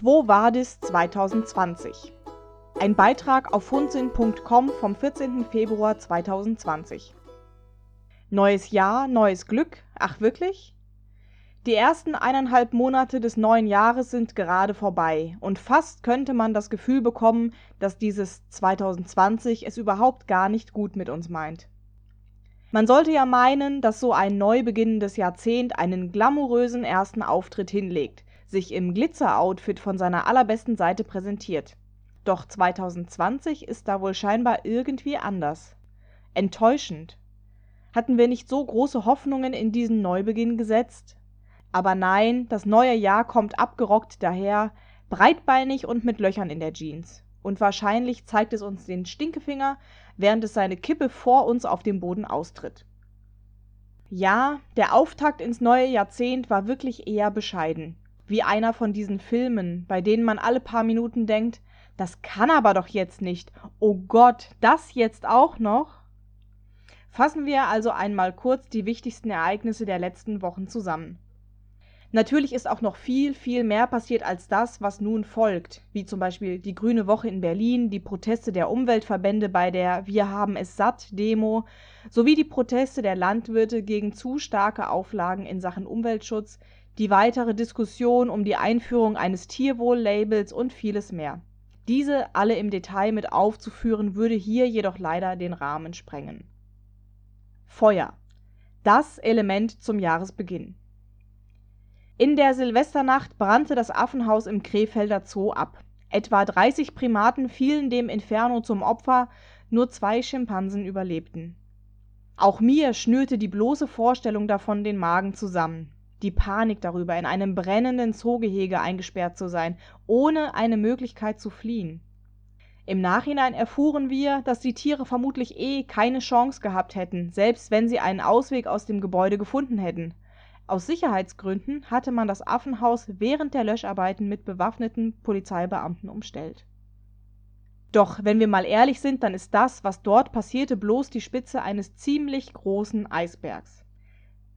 Quo Vadis 2020. Ein Beitrag auf funzin.com vom 14. Februar 2020. Neues Jahr, neues Glück? Ach wirklich? Die ersten eineinhalb Monate des neuen Jahres sind gerade vorbei und fast könnte man das Gefühl bekommen, dass dieses 2020 es überhaupt gar nicht gut mit uns meint. Man sollte ja meinen, dass so ein neu beginnendes Jahrzehnt einen glamourösen ersten Auftritt hinlegt, sich im Glitzer-Outfit von seiner allerbesten Seite präsentiert. Doch 2020 ist da wohl scheinbar irgendwie anders. Enttäuschend. Hatten wir nicht so große Hoffnungen in diesen Neubeginn gesetzt? Aber nein, das neue Jahr kommt abgerockt daher, breitbeinig und mit Löchern in der Jeans. Und wahrscheinlich zeigt es uns den Stinkefinger, während es seine Kippe vor uns auf dem Boden austritt. Ja, der Auftakt ins neue Jahrzehnt war wirklich eher bescheiden. Wie einer von diesen Filmen, bei denen man alle paar Minuten denkt, das kann aber doch jetzt nicht. Oh Gott, das jetzt auch noch? Fassen wir also einmal kurz die wichtigsten Ereignisse der letzten Wochen zusammen. Natürlich ist auch noch viel, viel mehr passiert als das, was nun folgt, wie zum Beispiel die Grüne Woche in Berlin, die Proteste der Umweltverbände bei der Wir haben es satt Demo sowie die Proteste der Landwirte gegen zu starke Auflagen in Sachen Umweltschutz, die weitere Diskussion um die Einführung eines Tierwohl-Labels und vieles mehr. Diese alle im Detail mit aufzuführen, würde hier jedoch leider den Rahmen sprengen. Feuer. Das Element zum Jahresbeginn. In der Silvesternacht brannte das Affenhaus im Krefelder Zoo ab. Etwa 30 Primaten fielen dem Inferno zum Opfer, nur zwei Schimpansen überlebten. Auch mir schnürte die bloße Vorstellung davon den Magen zusammen. Die Panik darüber, in einem brennenden Zoogehege eingesperrt zu sein, ohne eine Möglichkeit zu fliehen. Im Nachhinein erfuhren wir, dass die Tiere vermutlich eh keine Chance gehabt hätten, selbst wenn sie einen Ausweg aus dem Gebäude gefunden hätten. Aus Sicherheitsgründen hatte man das Affenhaus während der Löscharbeiten mit bewaffneten Polizeibeamten umstellt. Doch wenn wir mal ehrlich sind, dann ist das, was dort passierte, bloß die Spitze eines ziemlich großen Eisbergs.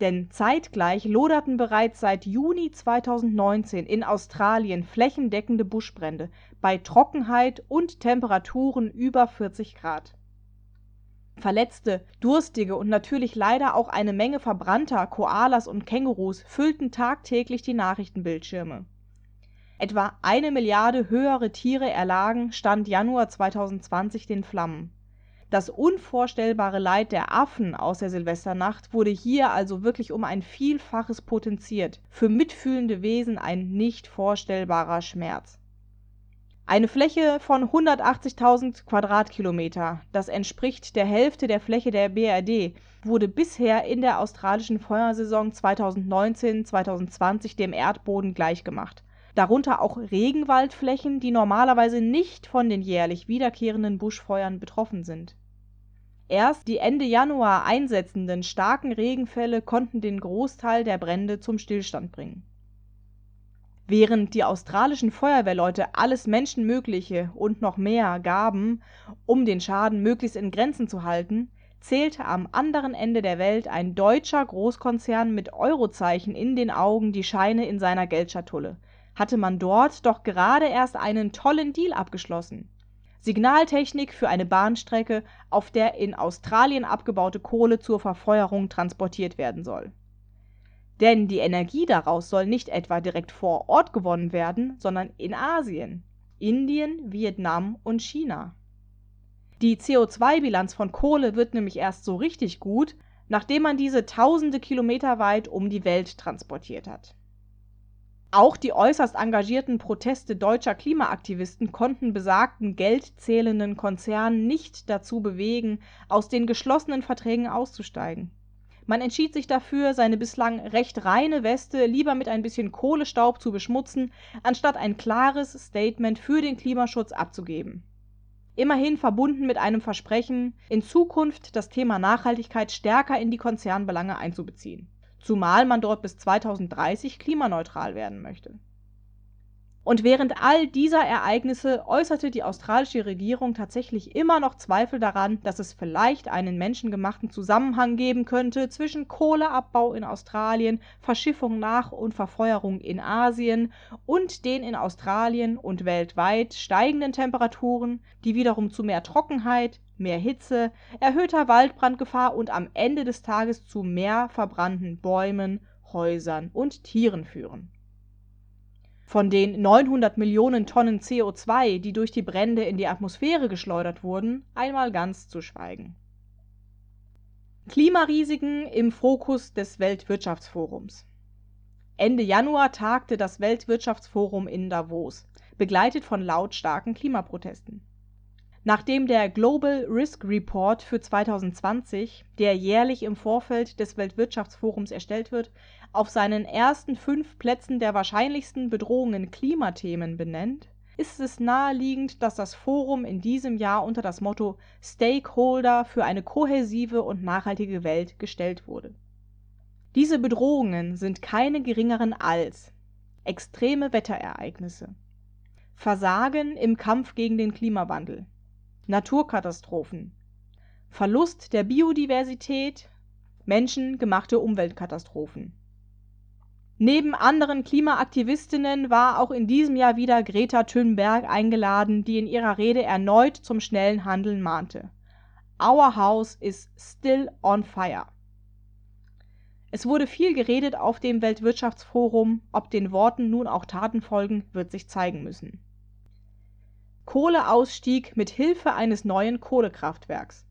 Denn zeitgleich loderten bereits seit Juni 2019 in Australien flächendeckende Buschbrände bei Trockenheit und Temperaturen über 40 Grad. Verletzte, Durstige und natürlich leider auch eine Menge verbrannter Koalas und Kängurus füllten tagtäglich die Nachrichtenbildschirme. Etwa eine Milliarde höhere Tiere erlagen Stand Januar 2020 den Flammen. Das unvorstellbare Leid der Affen aus der Silvesternacht wurde hier also wirklich um ein Vielfaches potenziert, für mitfühlende Wesen ein nicht vorstellbarer Schmerz eine Fläche von 180.000 Quadratkilometer, das entspricht der Hälfte der Fläche der BRD, wurde bisher in der australischen Feuersaison 2019/2020 dem Erdboden gleichgemacht. Darunter auch Regenwaldflächen, die normalerweise nicht von den jährlich wiederkehrenden Buschfeuern betroffen sind. Erst die Ende Januar einsetzenden starken Regenfälle konnten den Großteil der Brände zum Stillstand bringen Während die australischen Feuerwehrleute alles Menschenmögliche und noch mehr gaben, um den Schaden möglichst in Grenzen zu halten, zählte am anderen Ende der Welt ein deutscher Großkonzern mit Eurozeichen in den Augen die Scheine in seiner Geldschatulle. Hatte man dort doch gerade erst einen tollen Deal abgeschlossen. Signaltechnik für eine Bahnstrecke, auf der in Australien abgebaute Kohle zur Verfeuerung transportiert werden soll denn die Energie daraus soll nicht etwa direkt vor Ort gewonnen werden, sondern in Asien, Indien, Vietnam und China. Die CO2-Bilanz von Kohle wird nämlich erst so richtig gut, nachdem man diese tausende Kilometer weit um die Welt transportiert hat. Auch die äußerst engagierten Proteste deutscher Klimaaktivisten konnten besagten geldzählenden Konzern nicht dazu bewegen, aus den geschlossenen Verträgen auszusteigen man entschied sich dafür, seine bislang recht reine Weste lieber mit ein bisschen Kohlestaub zu beschmutzen, anstatt ein klares Statement für den Klimaschutz abzugeben. Immerhin verbunden mit einem Versprechen, in Zukunft das Thema Nachhaltigkeit stärker in die Konzernbelange einzubeziehen. Zumal man dort bis 2030 klimaneutral werden möchte. Und während all dieser Ereignisse äußerte die australische Regierung tatsächlich immer noch Zweifel daran, dass es vielleicht einen menschengemachten Zusammenhang geben könnte zwischen Kohleabbau in Australien, Verschiffung nach und Verfeuerung in Asien und den in Australien und weltweit steigenden Temperaturen, die wiederum zu mehr Trockenheit, mehr Hitze, erhöhter Waldbrandgefahr und am Ende des Tages zu mehr verbrannten Bäumen, Häusern und Tieren führen von den 900 Millionen Tonnen CO2, die durch die Brände in die Atmosphäre geschleudert wurden, einmal ganz zu schweigen. Klimarisiken im Fokus des Weltwirtschaftsforums. Ende Januar tagte das Weltwirtschaftsforum in Davos, begleitet von lautstarken Klimaprotesten. Nachdem der Global Risk Report für 2020, der jährlich im Vorfeld des Weltwirtschaftsforums erstellt wird, auf seinen ersten fünf Plätzen der wahrscheinlichsten Bedrohungen Klimathemen benennt, ist es naheliegend, dass das Forum in diesem Jahr unter das Motto Stakeholder für eine kohäsive und nachhaltige Welt gestellt wurde. Diese Bedrohungen sind keine geringeren als extreme Wetterereignisse, Versagen im Kampf gegen den Klimawandel, Naturkatastrophen, Verlust der Biodiversität, menschengemachte Umweltkatastrophen Neben anderen Klimaaktivistinnen war auch in diesem Jahr wieder Greta Thunberg eingeladen, die in ihrer Rede erneut zum schnellen Handeln mahnte. Our house is still on fire. Es wurde viel geredet auf dem Weltwirtschaftsforum, ob den Worten nun auch Taten folgen, wird sich zeigen müssen. Kohleausstieg mit Hilfe eines neuen Kohlekraftwerks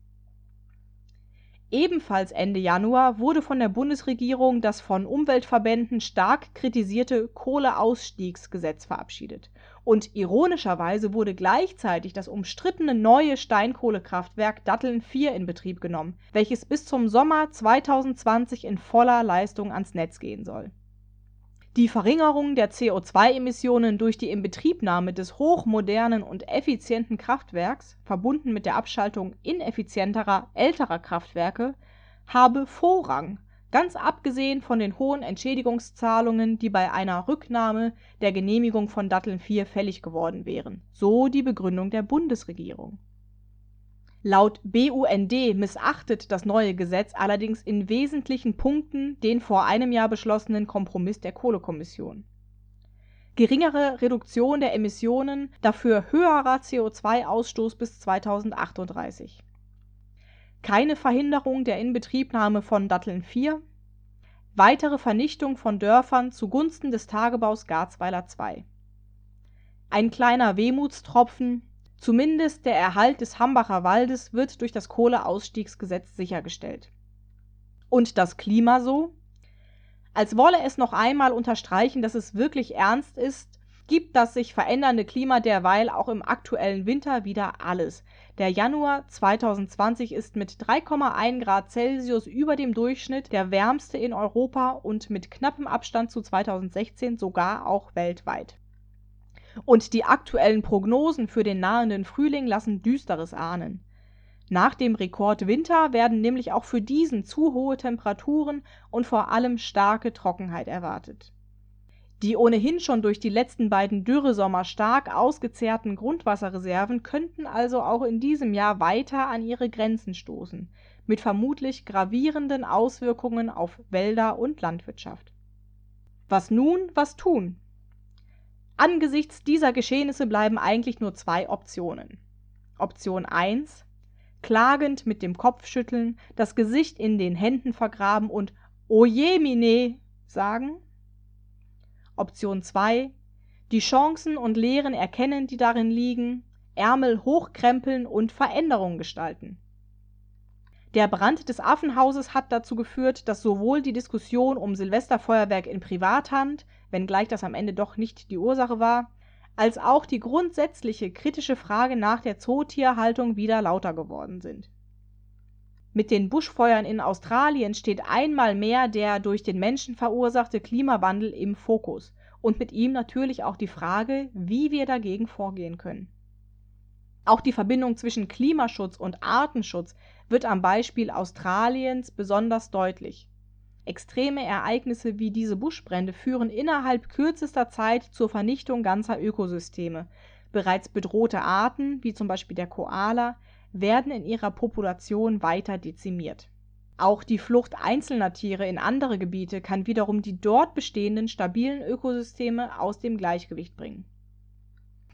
Ebenfalls Ende Januar wurde von der Bundesregierung das von Umweltverbänden stark kritisierte Kohleausstiegsgesetz verabschiedet. Und ironischerweise wurde gleichzeitig das umstrittene neue Steinkohlekraftwerk Datteln 4 in Betrieb genommen, welches bis zum Sommer 2020 in voller Leistung ans Netz gehen soll die Verringerung der CO2-Emissionen durch die Inbetriebnahme des hochmodernen und effizienten Kraftwerks, verbunden mit der Abschaltung ineffizienterer älterer Kraftwerke, habe Vorrang, ganz abgesehen von den hohen Entschädigungszahlungen, die bei einer Rücknahme der Genehmigung von Datteln 4 fällig geworden wären, so die Begründung der Bundesregierung Laut BUND missachtet das neue Gesetz allerdings in wesentlichen Punkten den vor einem Jahr beschlossenen Kompromiss der Kohlekommission. Geringere Reduktion der Emissionen, dafür höherer CO2-Ausstoß bis 2038. Keine Verhinderung der Inbetriebnahme von Datteln 4. Weitere Vernichtung von Dörfern zugunsten des Tagebaus Garzweiler 2. Ein kleiner Wehmutstropfen Zumindest der Erhalt des Hambacher Waldes wird durch das Kohleausstiegsgesetz sichergestellt. Und das Klima so? Als wolle es noch einmal unterstreichen, dass es wirklich ernst ist, gibt das sich verändernde Klima derweil auch im aktuellen Winter wieder alles. Der Januar 2020 ist mit 3,1 Grad Celsius über dem Durchschnitt der wärmste in Europa und mit knappem Abstand zu 2016 sogar auch weltweit. Und die aktuellen Prognosen für den nahenden Frühling lassen Düsteres ahnen. Nach dem Rekordwinter werden nämlich auch für diesen zu hohe Temperaturen und vor allem starke Trockenheit erwartet. Die ohnehin schon durch die letzten beiden Dürresommer stark ausgezehrten Grundwasserreserven könnten also auch in diesem Jahr weiter an ihre Grenzen stoßen, mit vermutlich gravierenden Auswirkungen auf Wälder und Landwirtschaft. Was nun, was tun? Angesichts dieser Geschehnisse bleiben eigentlich nur zwei Optionen. Option 1 klagend mit dem Kopf schütteln, das Gesicht in den Händen vergraben und Oje mine sagen. Option 2 die Chancen und Lehren erkennen, die darin liegen, Ärmel hochkrempeln und Veränderungen gestalten. Der Brand des Affenhauses hat dazu geführt, dass sowohl die Diskussion um Silvesterfeuerwerk in Privathand wenngleich das am Ende doch nicht die Ursache war, als auch die grundsätzliche kritische Frage nach der Zootierhaltung wieder lauter geworden sind. Mit den Buschfeuern in Australien steht einmal mehr der durch den Menschen verursachte Klimawandel im Fokus und mit ihm natürlich auch die Frage, wie wir dagegen vorgehen können. Auch die Verbindung zwischen Klimaschutz und Artenschutz wird am Beispiel Australiens besonders deutlich Extreme Ereignisse wie diese Buschbrände führen innerhalb kürzester Zeit zur Vernichtung ganzer Ökosysteme. Bereits bedrohte Arten, wie zum Beispiel der Koala, werden in ihrer Population weiter dezimiert. Auch die Flucht einzelner Tiere in andere Gebiete kann wiederum die dort bestehenden stabilen Ökosysteme aus dem Gleichgewicht bringen.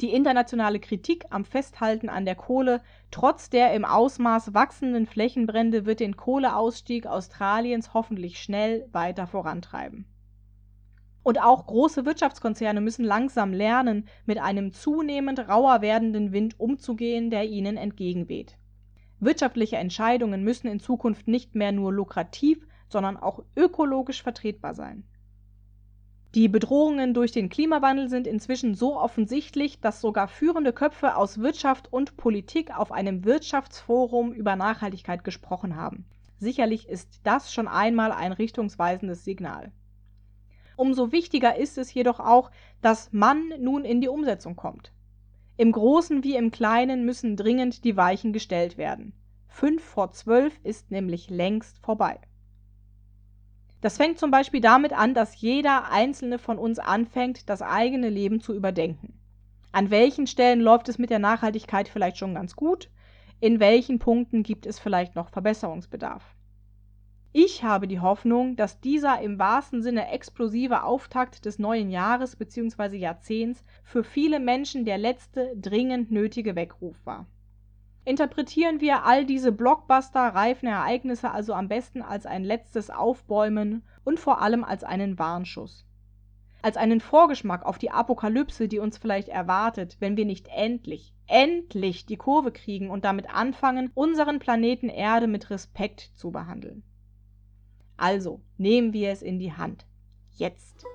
Die internationale Kritik am Festhalten an der Kohle trotz der im Ausmaß wachsenden Flächenbrände wird den Kohleausstieg Australiens hoffentlich schnell weiter vorantreiben. Und auch große Wirtschaftskonzerne müssen langsam lernen, mit einem zunehmend rauer werdenden Wind umzugehen, der ihnen entgegenweht. Wirtschaftliche Entscheidungen müssen in Zukunft nicht mehr nur lukrativ, sondern auch ökologisch vertretbar sein. Die Bedrohungen durch den Klimawandel sind inzwischen so offensichtlich, dass sogar führende Köpfe aus Wirtschaft und Politik auf einem Wirtschaftsforum über Nachhaltigkeit gesprochen haben. Sicherlich ist das schon einmal ein richtungsweisendes Signal. Umso wichtiger ist es jedoch auch, dass man nun in die Umsetzung kommt. Im Großen wie im Kleinen müssen dringend die Weichen gestellt werden. Fünf vor zwölf ist nämlich längst vorbei. Das fängt zum Beispiel damit an, dass jeder einzelne von uns anfängt, das eigene Leben zu überdenken. An welchen Stellen läuft es mit der Nachhaltigkeit vielleicht schon ganz gut? In welchen Punkten gibt es vielleicht noch Verbesserungsbedarf? Ich habe die Hoffnung, dass dieser im wahrsten Sinne explosive Auftakt des neuen Jahres bzw. Jahrzehnts für viele Menschen der letzte dringend nötige Weckruf war. Interpretieren wir all diese Blockbuster-reifen Ereignisse also am besten als ein letztes Aufbäumen und vor allem als einen Warnschuss. Als einen Vorgeschmack auf die Apokalypse, die uns vielleicht erwartet, wenn wir nicht endlich, endlich die Kurve kriegen und damit anfangen, unseren Planeten Erde mit Respekt zu behandeln. Also nehmen wir es in die Hand. Jetzt.